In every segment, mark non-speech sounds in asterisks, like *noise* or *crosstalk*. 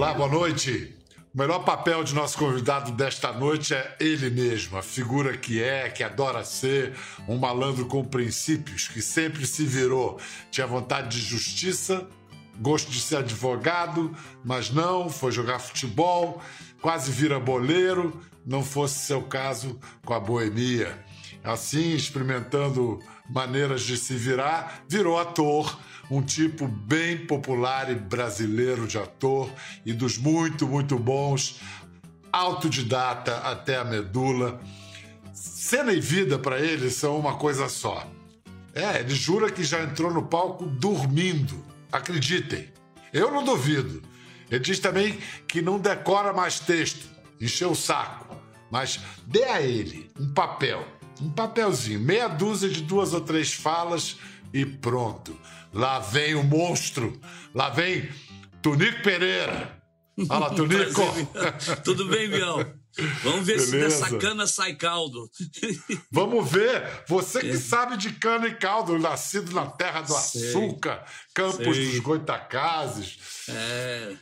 Olá, boa noite. O melhor papel de nosso convidado desta noite é ele mesmo, a figura que é, que adora ser, um malandro com princípios, que sempre se virou. Tinha vontade de justiça, gosto de ser advogado, mas não, foi jogar futebol, quase vira boleiro, não fosse seu caso com a boemia. Assim, experimentando maneiras de se virar, virou ator um tipo bem popular e brasileiro de ator e dos muito, muito bons, autodidata até a medula. Cena e vida para ele são uma coisa só. É, ele jura que já entrou no palco dormindo. Acreditem. Eu não duvido. Ele diz também que não decora mais texto, encheu o saco. Mas dê a ele um papel, um papelzinho, meia dúzia de duas ou três falas e pronto. Lá vem o monstro. Lá vem Tunico Pereira. Fala, *laughs* Tunico. Tudo bem, Bião? Vamos ver Beleza. se dessa cana sai caldo. *laughs* Vamos ver. Você que é. sabe de cana e caldo, nascido na terra do Sei. açúcar, campos Sei. dos goitacazes. É.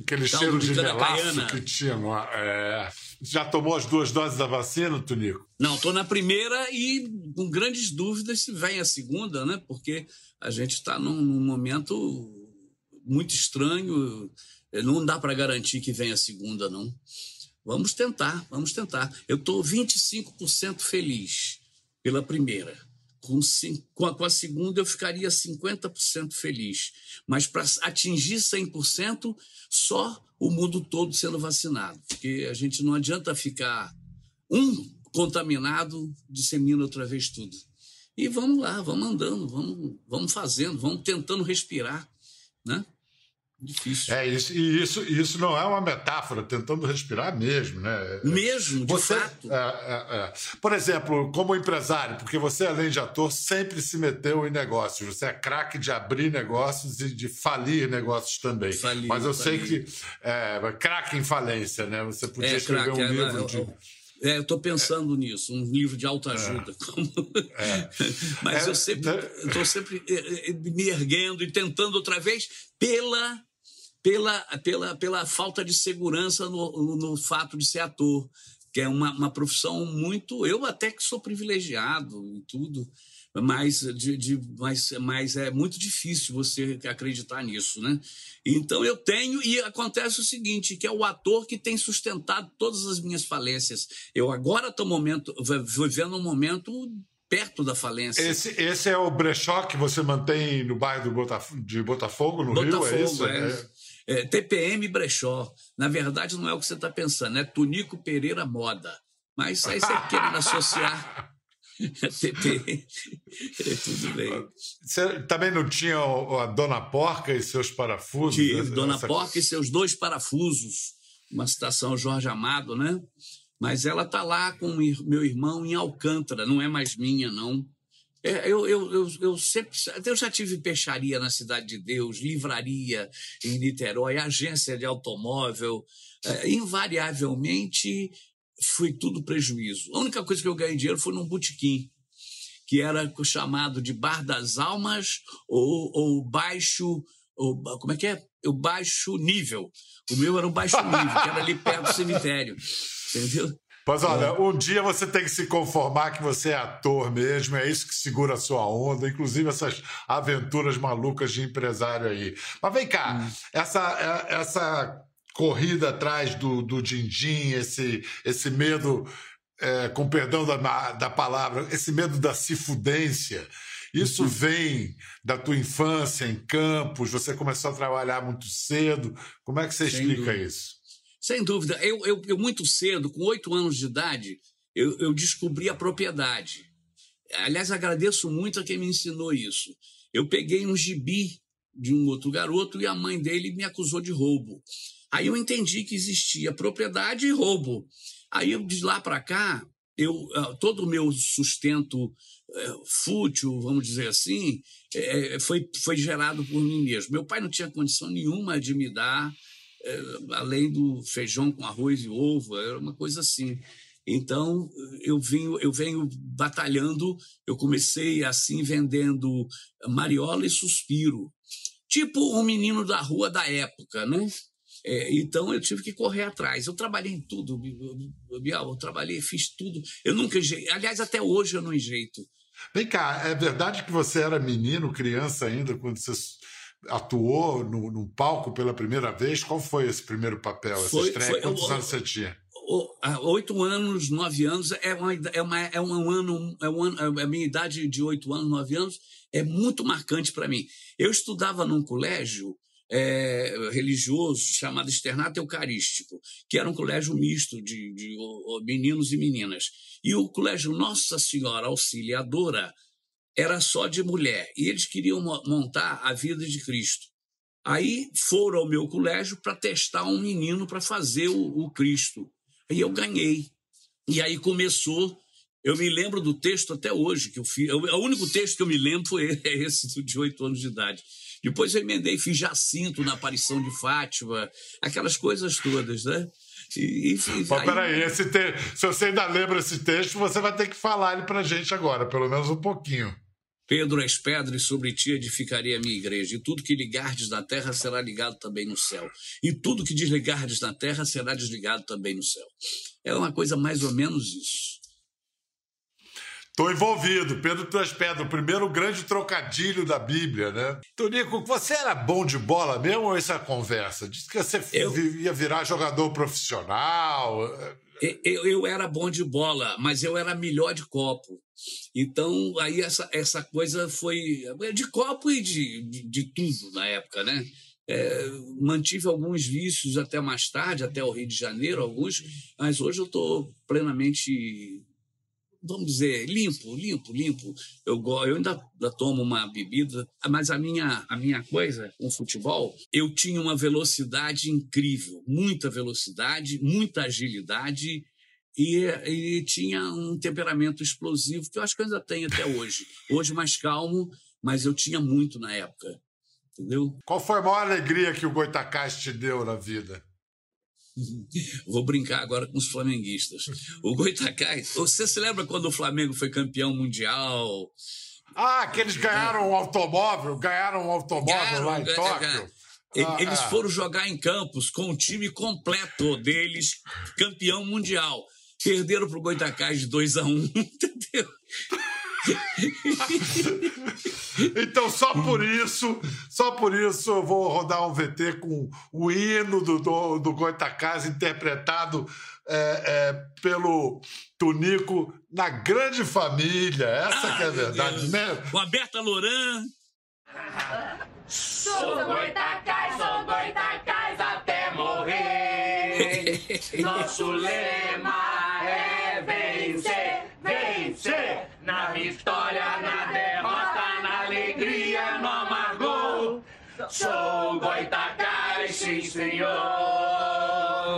Aquele então, cheiro de melaço que tinha. É. Já tomou as duas doses da vacina, Tunico? Não, estou na primeira e com grandes dúvidas se vem a segunda, né? Porque a gente está num, num, momento muito estranho. Não dá para garantir que venha a segunda, não. Vamos tentar, vamos tentar. Eu estou 25% feliz pela primeira. Com, com a segunda eu ficaria 50% feliz. Mas para atingir 100%, só o mundo todo sendo vacinado. Porque a gente não adianta ficar um contaminado, dissemina outra vez tudo. E vamos lá, vamos andando, vamos, vamos fazendo, vamos tentando respirar, né? Difícil. É, isso, e isso, isso não é uma metáfora, tentando respirar mesmo, né? Mesmo, de você, fato. É, é, é. Por exemplo, como empresário, porque você, além de ator, sempre se meteu em negócios. Você é craque de abrir negócios e de falir negócios também. Falir, Mas eu falir. sei que é craque em falência, né? Você podia é, escrever crack, um livro de... É, eu estou pensando é. nisso, um livro de autoajuda. É. é. *laughs* Mas eu sempre estou né? sempre me erguendo e tentando outra vez pela pela, pela, pela falta de segurança no, no fato de ser ator, que é uma, uma profissão muito. Eu até que sou privilegiado e tudo, mas, de, de, mas, mas é muito difícil você acreditar nisso, né? Então eu tenho, e acontece o seguinte: que é o ator que tem sustentado todas as minhas falências. Eu agora estou momento, vivendo um momento perto da falência. Esse, esse é o brechó que você mantém no bairro Botaf de Botafogo, no Botafogo, Rio, é isso? É. é. É, TPM Brechó. Na verdade, não é o que você está pensando, é Tunico Pereira Moda. Mas aí você querendo associar. *laughs* TPM. Tudo bem. Você também não tinha a Dona Porca e seus parafusos? Dona essa... Porca e seus dois parafusos. Uma citação Jorge Amado, né? Mas ela está lá com meu irmão em Alcântara, não é mais minha, não. É, eu, eu, eu, eu, sempre. Eu já tive peixaria na Cidade de Deus, livraria em Niterói, agência de automóvel. É, invariavelmente foi tudo prejuízo. A única coisa que eu ganhei dinheiro foi num botequim, que era chamado de Bar das Almas ou, ou Baixo. Ou, como é que é? O baixo nível. O meu era um baixo nível, que era ali perto do cemitério. *laughs* Entendeu? Mas olha, é. um dia você tem que se conformar que você é ator mesmo, é isso que segura a sua onda, inclusive essas aventuras malucas de empresário aí. Mas vem cá, hum. essa, é, essa corrida atrás do, do din-din, esse, esse medo, é, com perdão da, da palavra, esse medo da cifudência, isso uhum. vem da tua infância em campos, você começou a trabalhar muito cedo. Como é que você Sem explica dúvida. isso? Sem dúvida. Eu, eu, eu muito cedo, com oito anos de idade, eu, eu descobri a propriedade. Aliás, agradeço muito a quem me ensinou isso. Eu peguei um gibi de um outro garoto e a mãe dele me acusou de roubo. Aí eu entendi que existia propriedade e roubo. Aí eu, de lá para cá, eu ah, todo o meu sustento é, fútil, vamos dizer assim, é, foi, foi gerado por mim mesmo. Meu pai não tinha condição nenhuma de me dar além do feijão com arroz e ovo, era uma coisa assim. Então, eu venho, eu venho batalhando, eu comecei assim vendendo mariola e suspiro. Tipo um menino da rua da época, né? É, então eu tive que correr atrás. Eu trabalhei em tudo, Bial, eu trabalhei, fiz tudo. Eu nunca enjeito. Aliás, até hoje eu não enjeito. Vem cá, é verdade que você era menino, criança ainda, quando você atuou no, no palco pela primeira vez? Qual foi esse primeiro papel, essa foi, estreia? Foi, Quantos eu, anos você tinha? Oito anos, nove anos, é, uma, é, uma, é um ano, é um ano, é a minha idade de oito anos, nove anos, é muito marcante para mim. Eu estudava num colégio é, religioso chamado Externato Eucarístico, que era um colégio misto de, de, de meninos e meninas. E o colégio Nossa Senhora Auxiliadora era só de mulher, e eles queriam montar a vida de Cristo. Aí foram ao meu colégio para testar um menino para fazer o, o Cristo. Aí eu ganhei. E aí começou. Eu me lembro do texto até hoje que eu fiz. O único texto que eu me lembro foi *laughs* esse de oito anos de idade. Depois eu emendei, fiz Jacinto na aparição de Fátima, aquelas coisas todas, né? E, e, Mas aí... peraí, esse te... se você ainda lembra esse texto, você vai ter que falar ele pra gente agora, pelo menos um pouquinho. Pedro, as pedras sobre ti edificaria a minha igreja, e tudo que ligardes na terra será ligado também no céu, e tudo que desligardes na terra será desligado também no céu. É uma coisa mais ou menos isso. Estou envolvido. Pedro Tuas Pedras, o primeiro grande trocadilho da Bíblia, né? Tonico, você era bom de bola mesmo ou essa conversa? Disse que você eu... ia virar jogador profissional. Eu, eu, era bom de bola, mas eu era melhor de copo. Então, aí essa, essa coisa foi de copo e de, de, de tudo na época, né? É, mantive alguns vícios até mais tarde, até o Rio de Janeiro, alguns, mas hoje eu estou plenamente vamos dizer, limpo, limpo, limpo. Eu, eu ainda, ainda, tomo uma bebida, mas a minha, a minha coisa com futebol, eu tinha uma velocidade incrível, muita velocidade, muita agilidade e, e tinha um temperamento explosivo que eu acho que eu ainda tenho até hoje. Hoje mais calmo, mas eu tinha muito na época. Entendeu? Qual foi a maior alegria que o Goitacás te deu na vida? *laughs* Vou brincar agora com os flamenguistas. O Goitacás, você se lembra quando o Flamengo foi campeão mundial? Ah, que eles ganharam um automóvel, ganharam um automóvel ganharam, lá em Tóquio. Ah, eles é. foram jogar em Campos com o time completo deles, campeão mundial. Perderam para o Goitacás de 2 a 1 um, *laughs* entendeu? *laughs* então, só por isso, só por isso eu vou rodar um VT com o hino do, do, do Goitacás interpretado é, é, pelo Tunico na grande família. Essa ah, que é a verdade, né? Com a Berta Loran. Sou Goitacás, sou Goitacás até morrer. *laughs* Nosso lema é vencer, vencer. Na vitória, na derrota, alegria, no amargor. Sou Goitacás, sim senhor.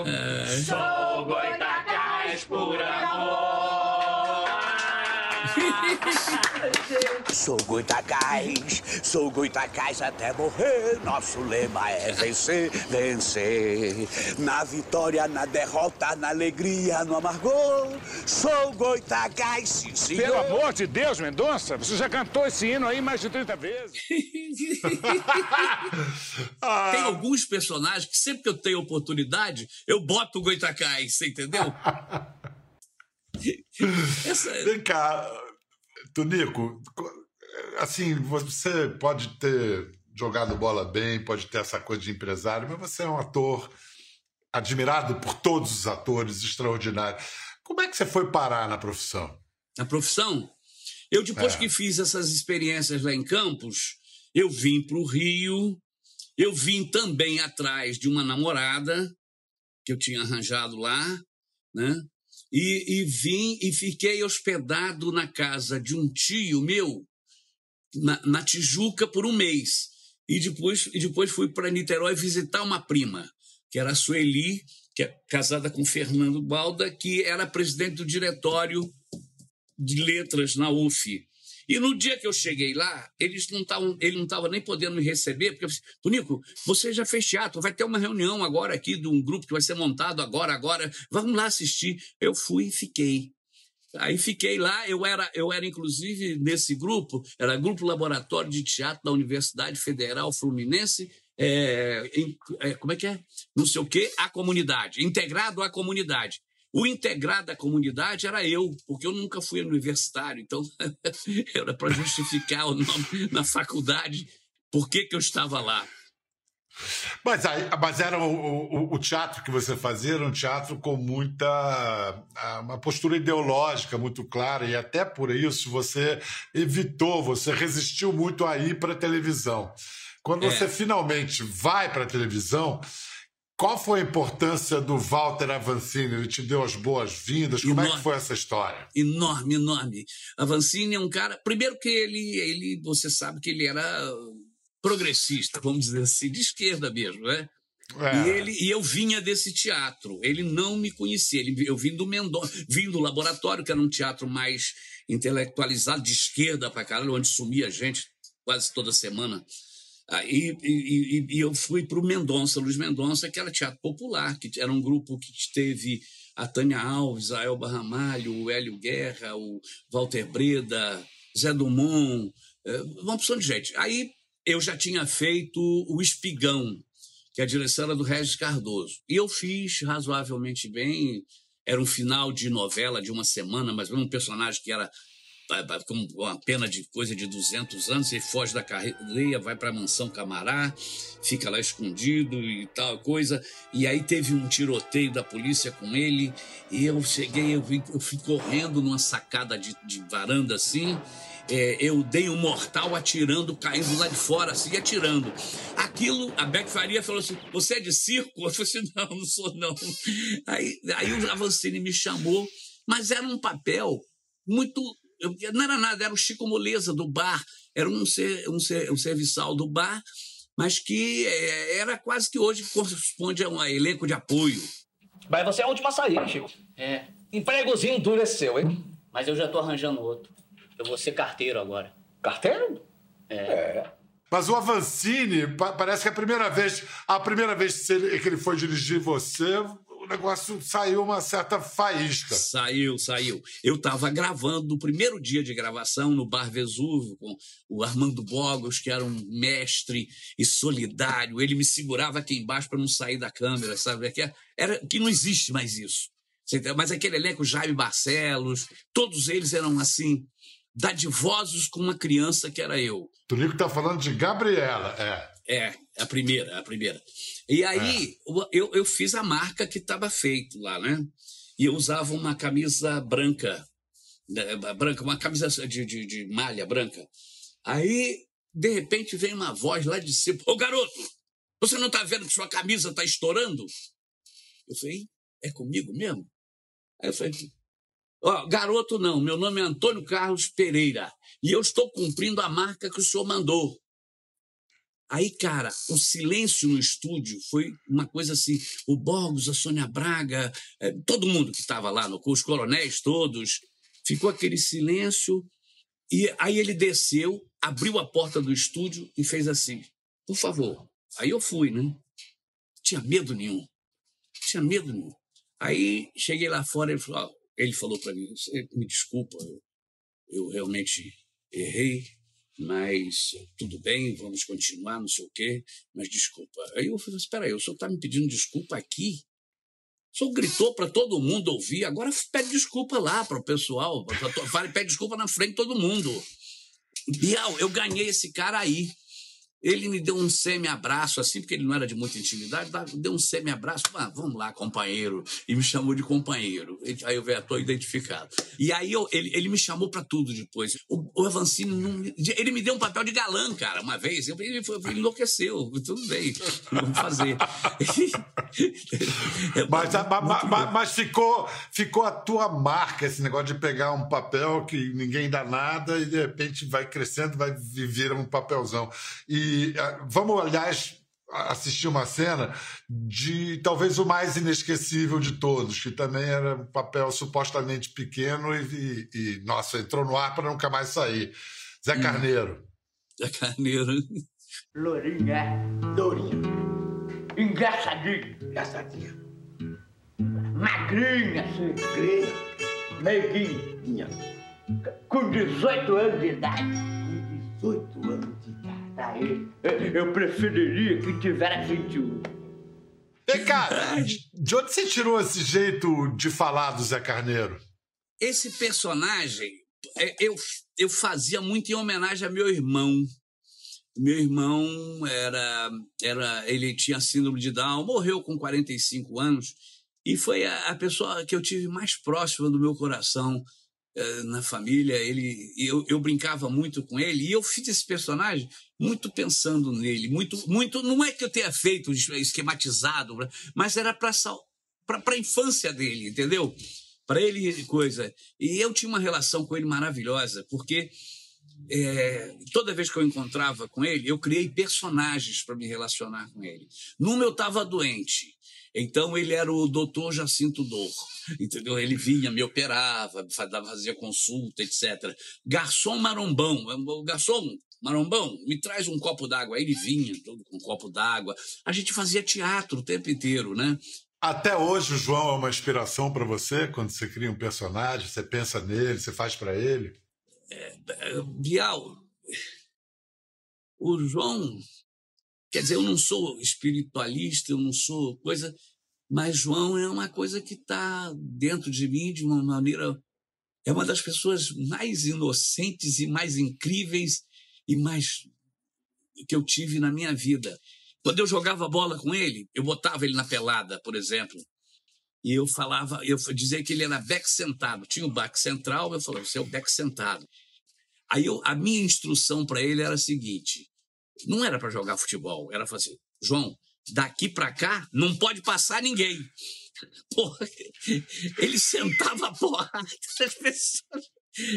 É. Sou Goitacás por amor. *laughs* Sou Goitacás, sou Goitacás até morrer. Nosso lema é vencer, vencer. Na vitória, na derrota, na alegria, no amargor. Sou Goitacás, sim, senhor. Pelo amor de Deus, Mendonça, você já cantou esse hino aí mais de 30 vezes. *laughs* Tem alguns personagens que sempre que eu tenho oportunidade, eu boto o Goitacás, você entendeu? *laughs* Essa... Vem cá, Tonico, assim, você pode ter jogado bola bem, pode ter essa coisa de empresário, mas você é um ator admirado por todos os atores, extraordinário. Como é que você foi parar na profissão? Na profissão? Eu, depois é. que fiz essas experiências lá em Campos, eu vim para o Rio, eu vim também atrás de uma namorada que eu tinha arranjado lá, né? E, e vim e fiquei hospedado na casa de um tio meu, na, na Tijuca, por um mês. E depois, e depois fui para Niterói visitar uma prima, que era a Sueli, que é casada com Fernando Balda, que era presidente do diretório de letras na UF. E no dia que eu cheguei lá, eles não tavam, ele não estava nem podendo me receber, porque eu disse, Tonico, você já fez teatro, vai ter uma reunião agora aqui de um grupo que vai ser montado agora, agora, vamos lá assistir. Eu fui e fiquei. Aí fiquei lá, eu era, eu era inclusive nesse grupo, era Grupo Laboratório de Teatro da Universidade Federal Fluminense é, é, como é que é? Não sei o quê, a comunidade, integrado à comunidade. O integrado à comunidade era eu, porque eu nunca fui universitário, então *laughs* era para justificar o nome na faculdade, por que, que eu estava lá. Mas, mas era o, o, o, teatro que você fazia era um teatro com muita uma postura ideológica muito clara e até por isso você evitou, você resistiu muito a ir para a televisão. Quando é. você finalmente vai para a televisão, qual foi a importância do Walter Avancini? Ele te deu as boas-vindas? Como é que foi essa história? Enorme, enorme. Avancini é um cara. Primeiro que ele, ele, você sabe que ele era progressista, vamos dizer assim, de esquerda mesmo, né? É. E, ele, e eu vinha desse teatro. Ele não me conhecia. Ele, eu vim do Mendonça, vim do laboratório, que era um teatro mais intelectualizado, de esquerda para caralho, onde sumia gente quase toda semana. Ah, e, e, e, eu fui para o Mendonça, Luiz Mendonça, que era teatro popular, que era um grupo que teve a Tânia Alves, a Elba Ramalho, o Hélio Guerra, o Walter Breda, Zé Dumont, eh, uma opção de gente. Aí eu já tinha feito o Espigão, que é a direção era do Regis Cardoso. E eu fiz razoavelmente bem. Era um final de novela de uma semana, mas um personagem que era com uma pena de coisa de 200 anos, ele foge da cadeia, vai para a mansão Camará, fica lá escondido e tal coisa. E aí teve um tiroteio da polícia com ele, e eu cheguei, eu, vi, eu fui correndo numa sacada de, de varanda assim, é, eu dei um mortal atirando, caindo lá de fora, assim, atirando. Aquilo, a Beck Faria falou assim: Você é de circo? *laughs* Eu falei assim: Não, não sou, não. Aí, aí o Avancini me chamou, mas era um papel muito. Não era nada, era o Chico Moleza do bar, era um, ser, um, ser, um serviçal do bar, mas que é, era quase que hoje corresponde a um elenco de apoio. Mas você é a última a sair, Chico. É. Empregozinho endureceu, hein? Mas eu já tô arranjando outro. Eu vou ser carteiro agora. Carteiro? É. é. Mas o Avancini, parece que é a primeira vez, a primeira vez que ele foi dirigir você, o negócio saiu uma certa faísca. Saiu, saiu. Eu estava gravando no primeiro dia de gravação no Bar Vesúvio com o Armando Bogos, que era um mestre e solidário. Ele me segurava aqui embaixo para não sair da câmera, sabe? Que, era, que não existe mais isso. Mas aquele elenco, Jaime Barcelos, todos eles eram assim, dadivosos com uma criança que era eu. Tonico está falando de Gabriela, é. É, a primeira, a primeira. E aí é. eu, eu fiz a marca que estava feito lá, né? E eu usava uma camisa branca, né, branca, uma camisa de, de, de malha branca. Aí, de repente, vem uma voz lá de cima: Ô garoto, você não está vendo que sua camisa está estourando? Eu falei: É comigo mesmo? Aí eu falei: Ó, garoto não, meu nome é Antônio Carlos Pereira e eu estou cumprindo a marca que o senhor mandou. Aí, cara, o silêncio no estúdio foi uma coisa assim. O Borges, a Sônia Braga, eh, todo mundo que estava lá, no, os coronéis todos, ficou aquele silêncio. E aí ele desceu, abriu a porta do estúdio e fez assim: por favor. Aí eu fui, né? Tinha medo nenhum. Tinha medo nenhum. Aí cheguei lá fora e ele falou: ele falou para mim: me desculpa, eu, eu realmente errei, mas tudo bem, vamos continuar, não sei o quê, mas desculpa. Aí eu falei: espera aí, o senhor está me pedindo desculpa aqui? O senhor gritou para todo mundo ouvir, agora pede desculpa lá para o pessoal, pede desculpa na frente de todo mundo. Bial, eu ganhei esse cara aí. Ele me deu um semi-abraço, assim, porque ele não era de muita intimidade, deu um semi-abraço, ah, vamos lá, companheiro, e me chamou de companheiro. Aí eu vejo, estou identificado. E aí eu, ele, ele me chamou para tudo depois. O, o Avancini, não, ele me deu um papel de galã, cara, uma vez. Eu, ele, ele enlouqueceu, tudo bem, vamos fazer. *laughs* é, mas, mas, mas, mas, ficou, ficou a tua marca, esse negócio de pegar um papel que ninguém dá nada e de repente vai crescendo, vai viver um papelzão. E ah, vamos, aliás, assistir uma cena de talvez o mais inesquecível de todos, que também era um papel supostamente pequeno e, e, e nossa, entrou no ar para nunca mais sair. Zé hum. Carneiro. Zé Carneiro. Lourinha, Lourinha. Engraçadinha. Engraçadinha. Magrinha. Magrinha. Meiguinha. Com 18 anos de idade. Com 18 anos de idade Aí, eu, eu preferiria que tivesse 21. E cara, de onde você tirou esse jeito de falar do Zé Carneiro? Esse personagem é, eu, eu fazia muito em homenagem a meu irmão. Meu irmão era, era. Ele tinha síndrome de Down, morreu com 45 anos, e foi a, a pessoa que eu tive mais próxima do meu coração na família. Ele, eu, eu brincava muito com ele, e eu fiz esse personagem muito pensando nele. muito muito Não é que eu tenha feito esquematizado, mas era para a infância dele, entendeu? Para ele, coisa. E eu tinha uma relação com ele maravilhosa, porque é, toda vez que eu encontrava com ele, eu criei personagens para me relacionar com ele. Numa eu estava doente, então ele era o doutor Jacinto Dor, entendeu? Ele vinha, me operava, fazia consulta, etc. Garçom Marombão, o garçom Marombão, me traz um copo d'água. Aí ele vinha, todo com um copo d'água. A gente fazia teatro o tempo inteiro, né? Até hoje o João é uma inspiração para você quando você cria um personagem, você pensa nele, você faz para ele? Bial, o João, quer dizer, eu não sou espiritualista, eu não sou coisa, mas João é uma coisa que está dentro de mim de uma maneira. É uma das pessoas mais inocentes e mais incríveis e mais que eu tive na minha vida. Quando eu jogava bola com ele, eu botava ele na pelada, por exemplo. E eu falava, eu dizia que ele era back sentado. Tinha o back central, eu falava, você é o back sentado. Aí eu, a minha instrução para ele era a seguinte: não era para jogar futebol, era fazer, assim, João, daqui para cá não pode passar ninguém. *laughs* Porra, ele sentava a porrada das pessoas.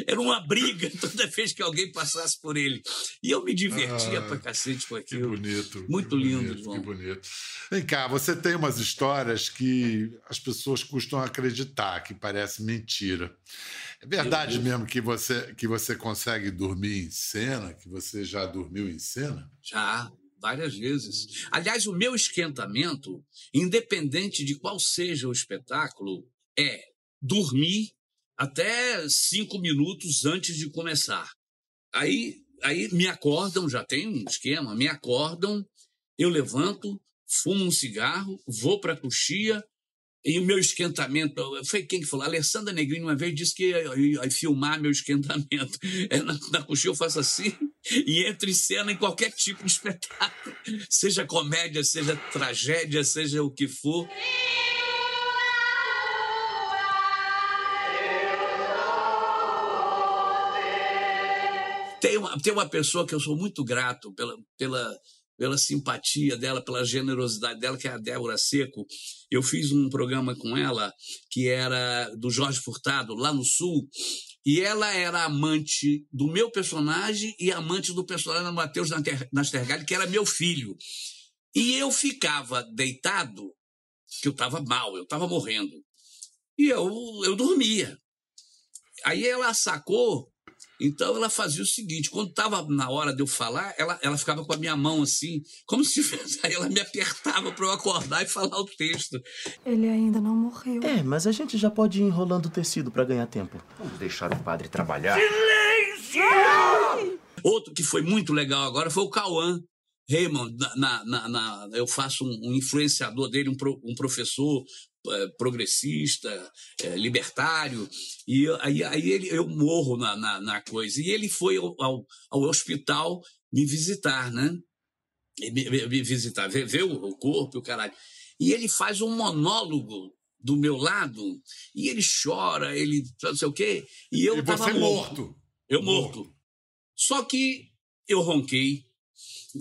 Era uma briga *laughs* toda vez que alguém passasse por ele. E eu me divertia ah, pra cacete com aquilo. Que bonito. Muito que lindo, bonito, João. Que bonito. Vem cá, você tem umas histórias que as pessoas custam acreditar, que parece mentira. É verdade mesmo que você, que você consegue dormir em cena? Que você já dormiu em cena? Já, várias vezes. Aliás, o meu esquentamento, independente de qual seja o espetáculo, é dormir até cinco minutos antes de começar. Aí, aí me acordam, já tem um esquema, me acordam, eu levanto, fumo um cigarro, vou para a coxia, e o meu esquentamento, foi quem que falou? A Alessandra Negrini uma vez disse que ia, ia, filmar meu esquentamento. É, na, na eu faço assim e entro em cena em qualquer tipo de espetáculo, seja comédia, seja tragédia, seja o que for. Tem uma, tem uma pessoa que eu sou muito grato pela, pela, pela simpatia dela, pela generosidade dela, que é a Débora Seco. Eu fiz um programa com ela que era do Jorge Furtado, lá no Sul, e ela era amante do meu personagem e amante do personagem do Matheus Nastergalli, que era meu filho. E eu ficava deitado, que eu estava mal, eu estava morrendo. E eu, eu dormia. Aí ela sacou então ela fazia o seguinte: quando estava na hora de eu falar, ela, ela ficava com a minha mão assim, como se *laughs* aí ela me apertava para eu acordar e falar o texto. Ele ainda não morreu. É, mas a gente já pode ir enrolando o tecido para ganhar tempo. Vamos deixar o padre trabalhar. Silêncio! Outro que foi muito legal agora foi o Cauã. Raymond, na, na, na, eu faço um, um influenciador dele, um, pro, um professor progressista, é, libertário, e aí, aí ele, eu morro na, na, na, coisa. E ele foi ao, ao, hospital me visitar, né? Me, me, me visitar, ver, ver, o corpo e o caralho. E ele faz um monólogo do meu lado, e ele chora, ele não sei o quê, e eu e você tava morto. morto. Eu morto. morto. Só que eu ronquei,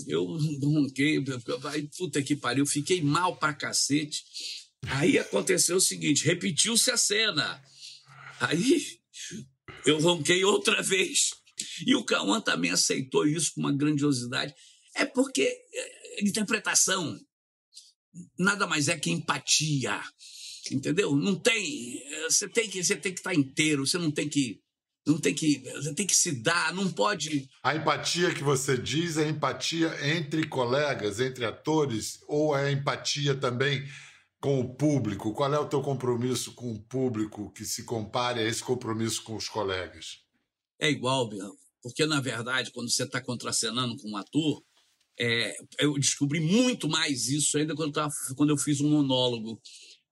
eu ronquei, puta que pariu, fiquei mal pra cacete. Aí aconteceu o seguinte: repetiu-se a cena. Aí eu ronquei outra vez. E o Cauã também aceitou isso com uma grandiosidade. É porque é, interpretação nada mais é que empatia. Entendeu? Não tem. Você tem que, você tem que estar inteiro, você não tem que. Não tem que. Você tem que se dar, não pode. A empatia que você diz é empatia entre colegas, entre atores, ou é empatia também com o público? Qual é o teu compromisso com o público que se compare a esse compromisso com os colegas? É igual, Biel. Porque, na verdade, quando você está contracenando com um ator, É, eu descobri muito mais isso ainda quando, eu tava, quando eu fiz um monólogo.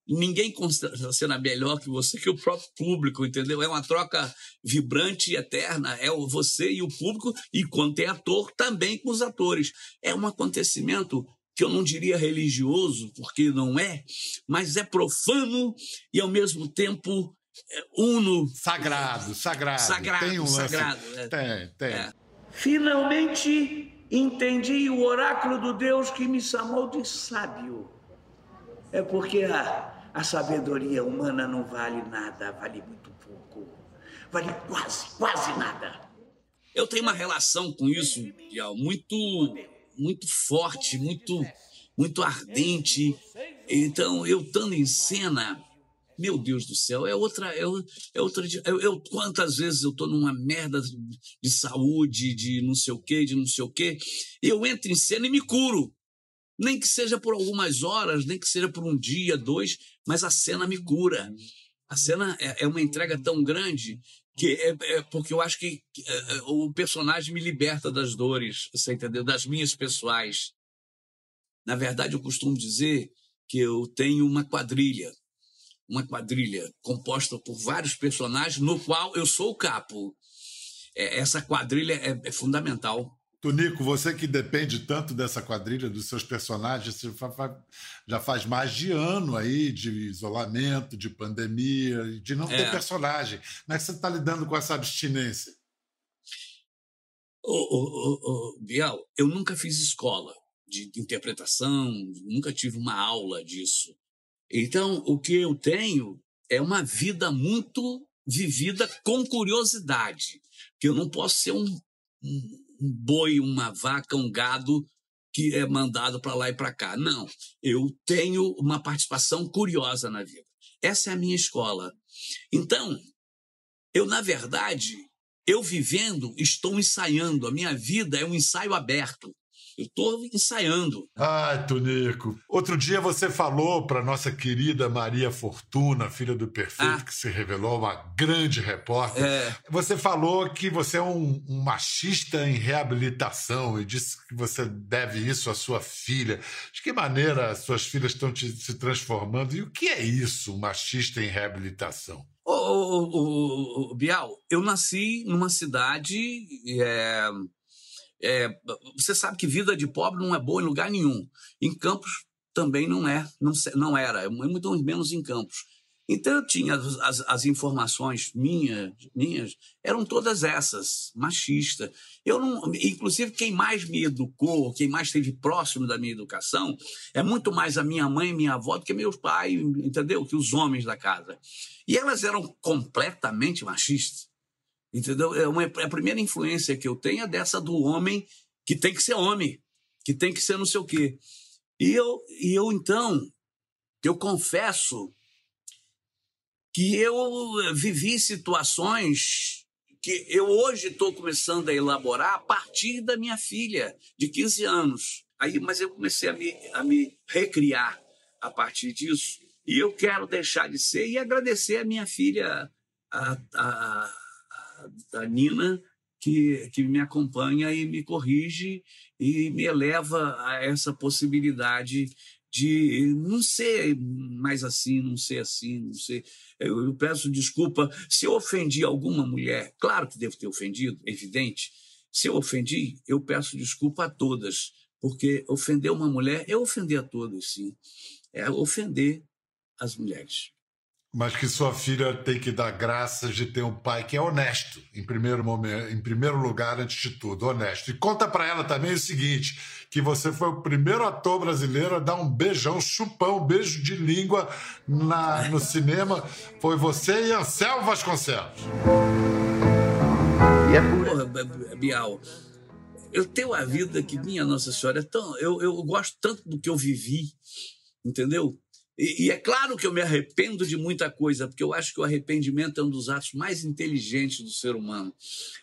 Ninguém considera a cena melhor que você que o próprio público, entendeu? É uma troca vibrante e eterna. É você e o público, e quando tem ator, também com os atores. É um acontecimento que eu não diria religioso, porque não é, mas é profano e ao mesmo tempo é uno. Sagrado, sagrado. Sagrado, tem um lance... sagrado. É. Tem, tem. É. Finalmente entendi o oráculo do Deus que me chamou de sábio. É porque a, a sabedoria humana não vale nada, vale muito pouco. Vale quase, quase nada. Eu tenho uma relação com isso, muito, muito forte, muito, muito ardente. Então, eu estando em cena, meu Deus do céu, é outra. É, é outra eu, eu, quantas vezes eu estou numa merda de saúde, de não sei o quê, de não sei o quê, e eu entro em cena e me curo. Nem que seja por algumas horas, nem que seja por um dia, dois, mas a cena me cura. A cena é, é uma entrega tão grande que é, é, porque eu acho que é, o personagem me liberta das dores, você entendeu? Das minhas pessoais. Na verdade, eu costumo dizer que eu tenho uma quadrilha, uma quadrilha composta por vários personagens, no qual eu sou o capo. É, essa quadrilha é, é fundamental. Tonico, você que depende tanto dessa quadrilha, dos seus personagens, já faz mais de ano aí de isolamento, de pandemia, de não ter É. personagem. Como é que você está lidando com essa abstinência? Ô, ô, ô, ô, Bial, eu nunca fiz escola de interpretação, nunca tive uma aula disso. Então, o que eu tenho é uma vida muito vivida com curiosidade. Que eu não posso ser um, um, um boi, uma vaca, um gado que é mandado para lá e para cá. Não. Eu tenho uma participação curiosa na vida. Essa é a minha escola. Então, eu, na verdade, eu vivendo, estou ensaiando. A minha vida é um ensaio aberto. Eu estou ensaiando. Ai, Tonico. Outro dia você falou para nossa querida Maria Fortuna, filha do Perfeito, Ah. que se revelou uma grande repórter. É, Você falou que você é um, um machista em reabilitação e disse que você deve isso à sua filha. De que maneira as suas filhas estão te- se transformando? E o que é isso, um machista em reabilitação? Ô, ô, ô, ô, Bial, eu nasci numa cidade. é, é, você sabe que vida de pobre não é boa em lugar nenhum. Em Campos também não é, não, não era, é muito menos em Campos. Então eu tinha as, as- as informações minhas, minhas eram todas essas, machista. Eu não, inclusive quem mais me educou, quem mais esteve próximo da minha educação, é muito mais a minha mãe e minha avó do que meus pais, entendeu? Que os homens da casa. E elas eram completamente machistas. Entendeu? É uma, a primeira influência que eu tenho é dessa do homem que tem que ser homem, que tem que ser não sei o quê. E eu, e eu então, eu confesso que eu vivi situações que eu hoje estou começando a elaborar a partir da minha filha, de 15 anos. Aí, mas eu comecei a me, a me recriar a partir disso. E eu quero deixar de ser e agradecer a minha filha, a, a, a, a Nina, que, que me acompanha e me corrige e me eleva a essa possibilidade de não ser mais assim, não ser assim, não ser. Eu, eu peço desculpa se eu ofendi alguma mulher. Claro que devo ter ofendido, evidente. Se eu ofendi, eu peço desculpa a todas, porque ofender uma mulher é ofender a todas, sim. É ofender as mulheres. Mas que sua filha tem que dar graças de ter um pai que é honesto, em primeiro momento, em primeiro lugar, antes de tudo, honesto. E conta para ela também o seguinte: que você foi o primeiro ator brasileiro a dar um beijão, chupão, um beijo de língua na, no cinema. Foi você e Anselmo Vasconcelos. E é Porra, B- B- Bial, eu tenho a vida que minha Nossa Senhora é tão. Eu, eu gosto tanto do que eu vivi, entendeu? E, e, é claro que eu me arrependo de muita coisa, porque eu acho que o arrependimento é um dos atos mais inteligentes do ser humano.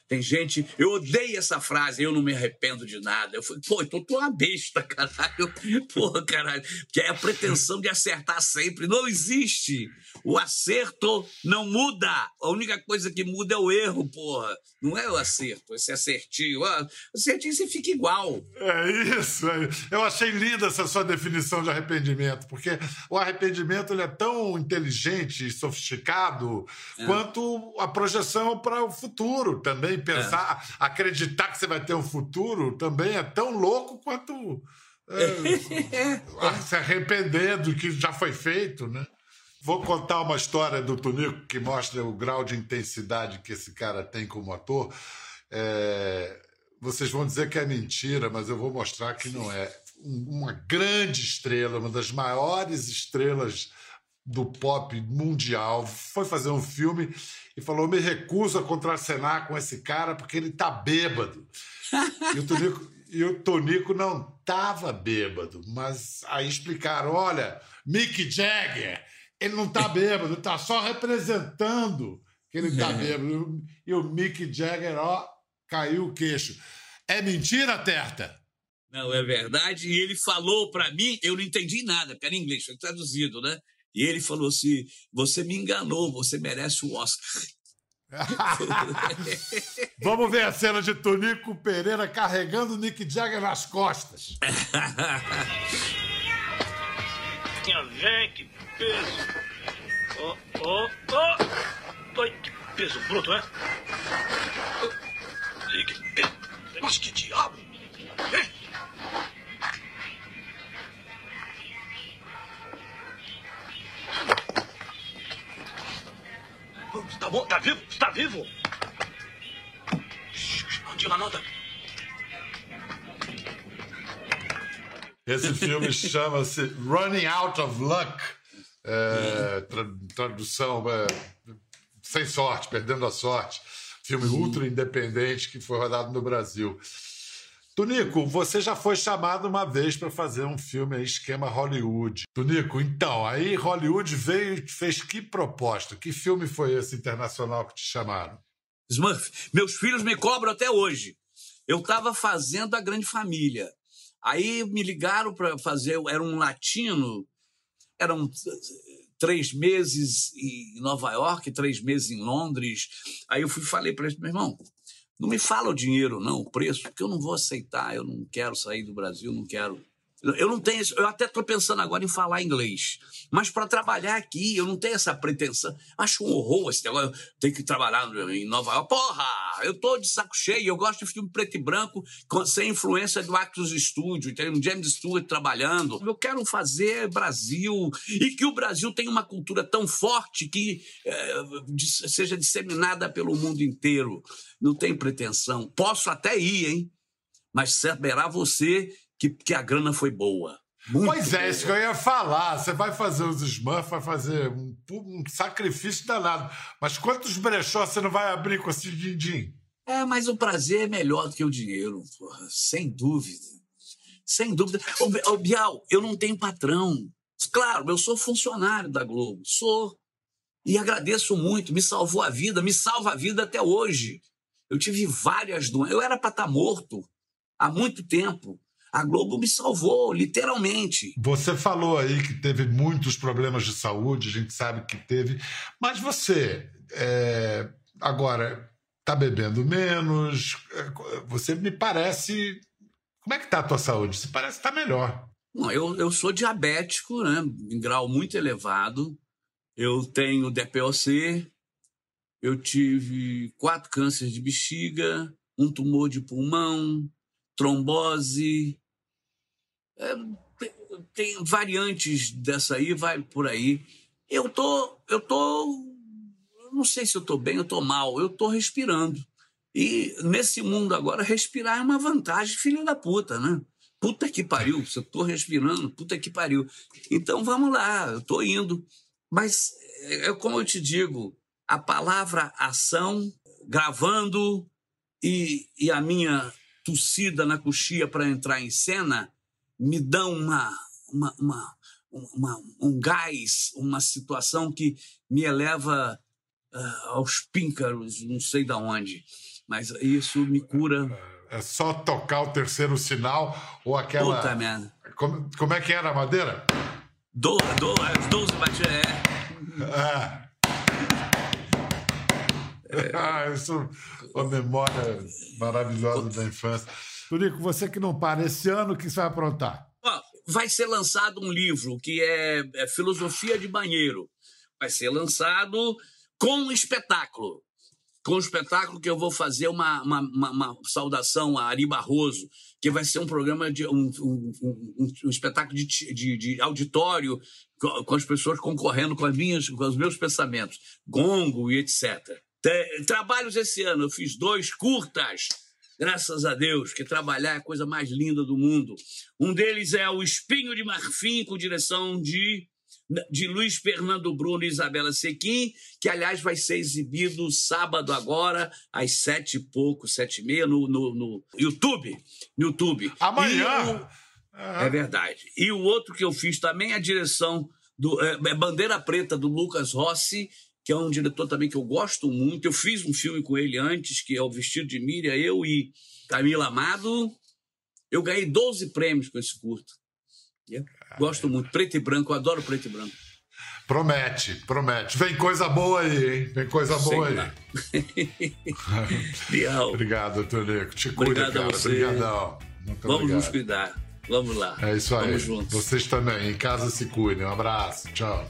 Tem gente, eu odeio essa frase, eu não me arrependo de nada. Eu falei, pô, então tu é uma besta, *laughs* caralho. Porra, caralho. Que é a pretensão de acertar sempre. Não existe. O acerto não muda. A única coisa que muda é o erro, porra. Não é o acerto, esse acertinho. Ah, acertinho você fica igual. É isso. Eu achei linda essa sua definição de arrependimento, porque o arrependimento ele é tão inteligente e sofisticado é. quanto a projeção para o futuro também. Pensar, é. acreditar que você vai ter um futuro também é tão louco quanto é, *laughs* se arrepender do que já foi feito, né? Vou contar uma história do Tunico que mostra o grau de intensidade que esse cara tem como ator. É, vocês vão dizer que é mentira, mas eu vou mostrar que não é. Uma grande estrela, uma das maiores estrelas do pop mundial, foi fazer um filme e falou: me recuso a contracenar com esse cara porque ele tá bêbado. e o Tonico, e o Tonico não tava bêbado, mas aí explicaram: olha, Mick Jagger ele não tá *laughs* bêbado, tá só representando que ele tá bêbado. E o Mick Jagger, ó, caiu o queixo. É mentira, Terta? Não, é verdade. E ele falou para mim, eu não entendi nada, porque era em inglês, foi traduzido, né? E ele falou assim: você me enganou, você merece o Oscar. *laughs* Vamos ver a cena de Tonico Pereira carregando o Nick Jagger nas costas. *laughs* Vem, que peso. Ó, ó, ó. Ai, que peso bruto, é? Que peso. Mas que diabo? Hein? Bom? Tá vivo? Está vivo? Não diga nada. Esse filme chama-se Running Out of Luck. É, tra tradução é, sem sorte, perdendo a sorte. Filme ultra independente que foi rodado no Brasil. Tunico, você já foi chamado uma vez para fazer um filme esquema Hollywood. Tunico, então, aí Hollywood veio e fez que proposta? Que filme foi esse internacional que te chamaram? Smurf, meus filhos me cobram até hoje. Eu estava fazendo a grande família. Aí me ligaram para fazer, era um latino, eram três meses em Nova York, três meses em Londres. Aí eu fui falei para ele, meu irmão, não me fala o dinheiro, não, o preço, porque eu não vou aceitar, eu não quero sair do Brasil, não quero eu não tenho, eu até estou pensando agora em falar inglês, mas para trabalhar aqui eu não tenho essa pretensão. Acho um horror esse negócio. Tem que trabalhar em Nova York. Porra, eu tô de saco cheio. Eu gosto de filme preto e branco sem influência do Actors Studio, tem um James Stewart trabalhando. Eu quero fazer Brasil e que o Brasil tenha uma cultura tão forte que é, seja disseminada pelo mundo inteiro. Não tem pretensão. Posso até ir, hein? Mas saberá você que, que a grana foi boa. Muito pois é, isso que eu ia falar. Você vai fazer os Smurfs, vai fazer um, um sacrifício danado. Mas quantos brechós você não vai abrir com esse din-din? É, mas o prazer é melhor do que o dinheiro, porra, sem dúvida. Sem dúvida. Ô, ô, Bial, eu não tenho patrão. Claro, eu sou funcionário da Globo, sou. E agradeço muito, me salvou a vida, me salva a vida até hoje. Eu tive várias doenças. Eu era para estar tá morto há muito tempo. A Globo me salvou, literalmente. Você falou aí que teve muitos problemas de saúde, a gente sabe que teve, mas você é, agora está bebendo menos. É, você me parece. Como é que está a tua saúde? Você parece estar tá melhor. Bom, eu, eu sou diabético, né, em grau muito elevado. Eu tenho DPOC, eu tive quatro cânceres de bexiga, um tumor de pulmão, trombose, tem variantes dessa aí, vai por aí. Eu tô, eu tô, não sei se eu tô bem, eu tô mal, eu tô respirando. E nesse mundo agora, respirar é uma vantagem, filho da puta, né? Puta que pariu, se eu tô respirando, puta que pariu. Então vamos lá, eu tô indo. Mas é, é como eu te digo, a palavra ação, gravando e, e a minha tossida na coxia para entrar em cena, me dão uma, uma, uma, uma, um gás, uma situação que me eleva uh, aos píncaros, não sei da onde. Mas isso me cura. É só tocar o terceiro sinal ou aquela. Puta merda. Como, como é que era a madeira? Do, do, as 12 batidas, é. É. *laughs* Ah, isso é uma memória maravilhosa da infância. Turico, você que não para, esse ano o que você vai aprontar? Vai ser lançado um livro que é, é Filosofia de Banheiro. Vai ser lançado com um espetáculo com o espetáculo que eu vou fazer uma, uma, uma, uma, saudação a Ari Barroso, que vai ser um programa de um, um, um, um espetáculo de, de, de auditório com, com, as pessoas concorrendo com, as minhas, com os meus pensamentos, gongo e etc. Trabalhos esse ano, eu fiz dois curtas, graças a Deus, que trabalhar é a coisa mais linda do mundo. Um deles é o Espinho de Marfim, com direção de de Luiz Fernando Bruno e Isabela Sequim, que, aliás, vai ser exibido sábado agora, às sete e pouco, sete e meia, no, no, no YouTube. YouTube. Amanhã! O... É verdade. E o outro que eu fiz também é a direção do é, é Bandeira Preta, do Lucas Rossi, que é um diretor também que eu gosto muito. Eu fiz um filme com ele antes, que é O Vestido de Miriam, eu e Camila Amado. Eu ganhei 12 prêmios com esse curto. Gosto muito. Preto e branco, eu adoro preto e branco. Promete, promete. Vem coisa boa aí, hein? Vem coisa boa aí. *laughs* Obrigado, Tonico. Te cuida, Obrigado cara. Obrigadão. Muito Vamos obrigado. nos cuidar. Vamos lá. É isso aí. Vamos juntos. Vocês também. Em casa se cuidem. Um abraço. Tchau.